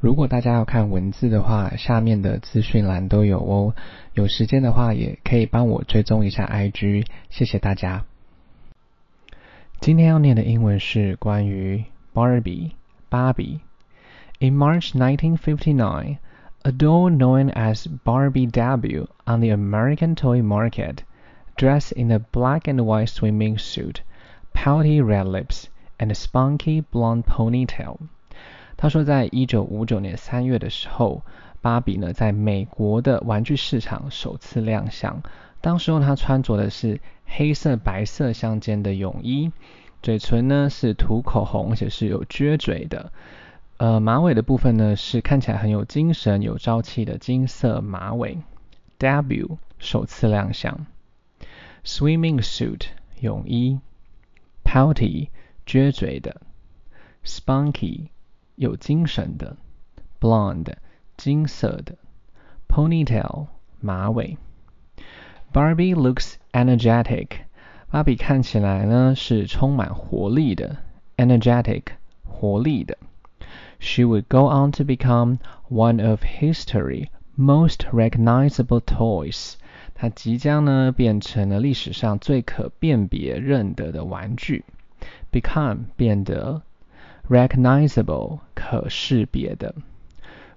如果大家要看文字的话，下面的资讯栏都有哦。有时间的话，也可以帮我追踪一下 IG，谢谢大家。今天要念的英文是关于 Barbie 芭比。In March 1959, a doll known as Barbie debuted on the American toy market, dressed in a black and white swimming suit, pouty red lips, and a spunky blonde ponytail. 他说，在一九五九年三月的时候，芭比呢在美国的玩具市场首次亮相。当时候她穿着的是黑色白色相间的泳衣，嘴唇呢是涂口红，而且是有撅嘴的。呃，马尾的部分呢是看起来很有精神、有朝气的金色马尾。Debut 首次亮相。Swimming suit 泳衣。Pouty 撅嘴的。Spunky 有精神的，blonde 金色的，ponytail 马尾。Barbie looks energetic，芭比看起来呢是充满活力的，energetic 活力的。She would go on to become one of history most recognizable toys。她即将呢变成了历史上最可辨别认得的玩具。Become 变得。 recognizable 可识别的。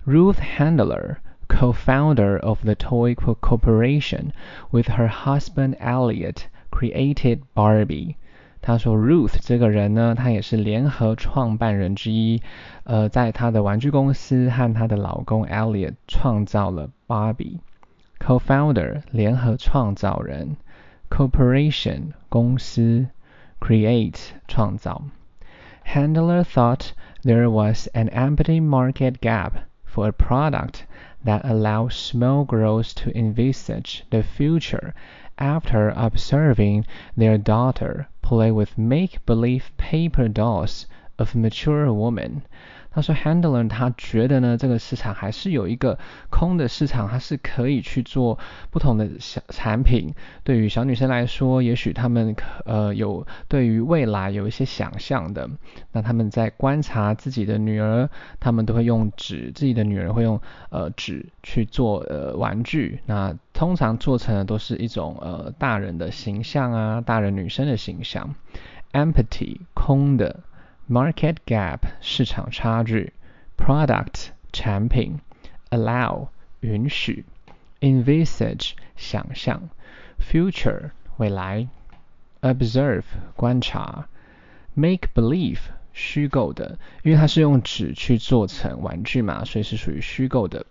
Ruth Handler, co-founder of the Toy Corporation, with her husband Elliot, created Barbie. 他说，Ruth 这个人呢，她也是联合创办人之一。呃，在她的玩具公司和她的老公 Elliot 创造了芭比。Co-founder 联合创造人，Corporation 公司，Create 创造。 Handler thought there was an empty market gap for a product that allows small girls to envisage the future after observing their daughter play with make-believe paper dolls of mature women. 他说，Handler 他觉得呢，这个市场还是有一个空的市场，它是可以去做不同的小产品。对于小女生来说，也许她们呃有对于未来有一些想象的。那他们在观察自己的女儿，他们都会用纸，自己的女儿会用呃纸去做呃玩具。那通常做成的都是一种呃大人的形象啊，大人女生的形象。Empty 空的。market gap 市场差距，product 产品，allow 允许，envisage 想象，future 未来，observe 观察，make believe 虚构的，因为它是用纸去做成玩具嘛，所以是属于虚构的，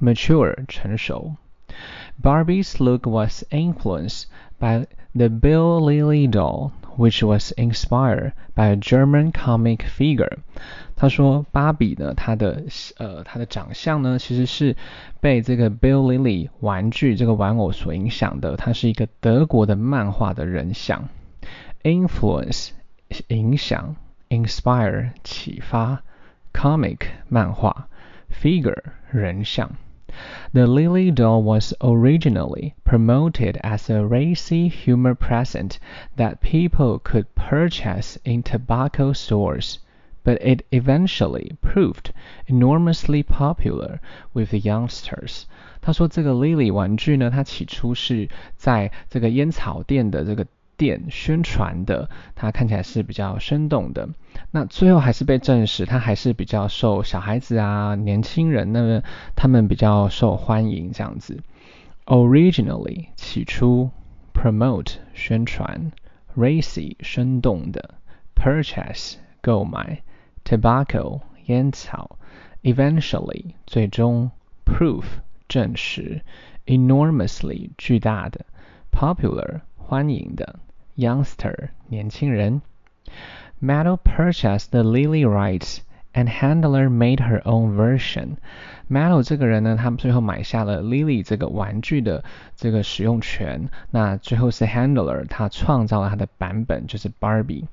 mature 成熟。 Barbie's look was influenced by the Bild Lilli doll, which was inspired by a German comic figure. 他说，芭比呢，她的呃，她的长相呢，其实是被这个 Bild Lilli 玩具这个玩偶所影响的。她是一个德国的漫画的人像。Influence 影响，inspire 启发，comic 漫画，figure 人像。the Lilli doll was originally promoted as a racy humor present that people could purchase in tobacco stores, but it eventually proved enormously popular with the youngsters。他说这个 Lilli 玩具呢，它起初是在这个烟草店的这个。店宣传的，它看起来是比较生动的。那最后还是被证实，它还是比较受小孩子啊、年轻人那个他们比较受欢迎这样子。Originally 起初，promote 宣传，racy 生动的，purchase 购买，tobacco 烟草，eventually 最终，proof 证实，enormously 巨大的，popular 欢迎的 youngster 年轻人。Mattel purchased the Lilli rights and Handler made her own version. Mattel 这个人呢，他们最后买下了 Lilli 这个玩具的这个使用权。那最后是 Handler 他创造了他的版本，就是 Barbie。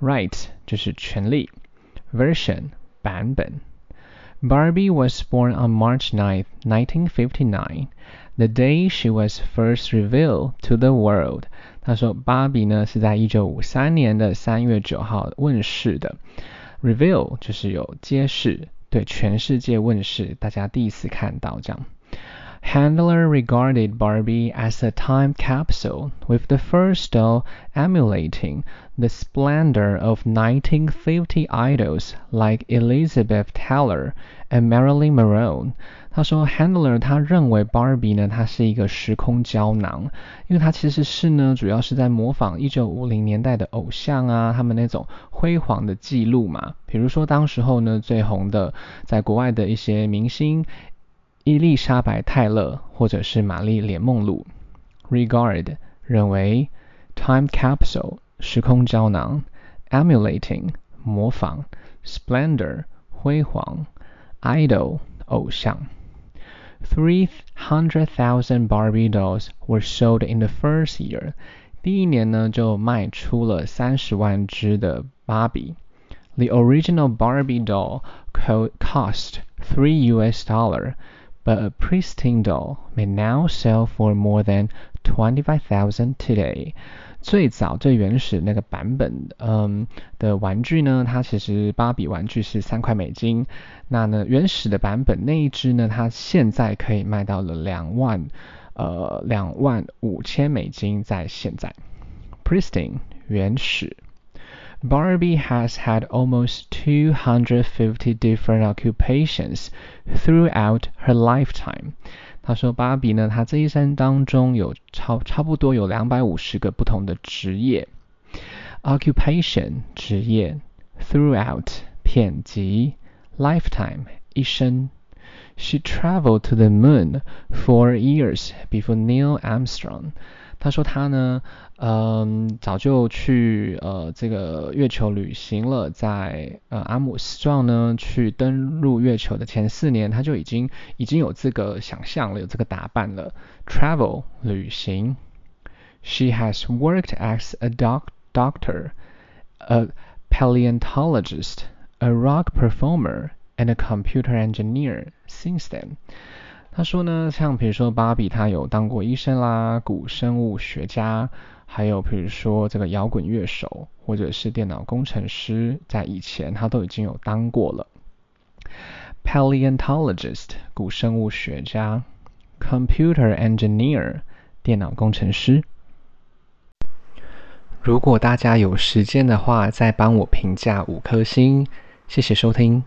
Right 就是权利，version 版本。Barbie was born on March 9, 1959. The day she was first revealed to the world. 他说，芭比呢是在一九五三年的三月九号问世的。Reveal 就是有揭示对全世界问世，大家第一次看到这样。Handler regarded Barbie as a time capsule, with the first doll emulating the splendor of 1950 idols like Elizabeth Taylor and Marilyn Monroe。他说，Handler 他认为 Barbie 呢，它是一个时空胶囊，因为它其实是呢，主要是在模仿1950年代的偶像啊，他们那种辉煌的记录嘛。比如说当时候呢，最红的在国外的一些明星。 伊丽莎白·泰勒或者是玛丽莲·梦露，regard 认为，time capsule 时空胶囊，emulating 模仿，splendor 辉煌，idol 偶像。Three hundred thousand Barbie dolls were sold in the first year。第一年呢就卖出了三十万只的芭比。The original Barbie doll cost three U.S. dollar。 But a pristine doll may now sell for more than twenty-five thousand today。最早最原始那个版本，嗯的玩具呢，它其实芭比玩具是三块美金。那呢原始的版本那一只呢，它现在可以卖到了两万，呃两万五千美金，在现在。Pristine 原始。Barbie has had almost 250 different occupations throughout her lifetime。他说，芭比呢，她这一生当中有超差不多有两百五十个不同的职业。Occupation 职业，throughout 片集，lifetime 一生。She traveled to the moon for years before Neil Armstrong。 他说他呢，嗯，早就去呃这个月球旅行了，在呃阿姆斯壮呢去登陆月球的前四年，他就已经已经有这个想象了，有这个打扮了。Travel 旅行。She has worked as a doc doctor, a paleontologist, a rock performer, and a computer engineer since then. 他说呢，像比如说芭比，她有当过医生啦、古生物学家，还有比如说这个摇滚乐手，或者是电脑工程师，在以前她都已经有当过了。Paleontologist 古生物学家，Computer engineer 电脑工程师。如果大家有时间的话，再帮我评价五颗星，谢谢收听。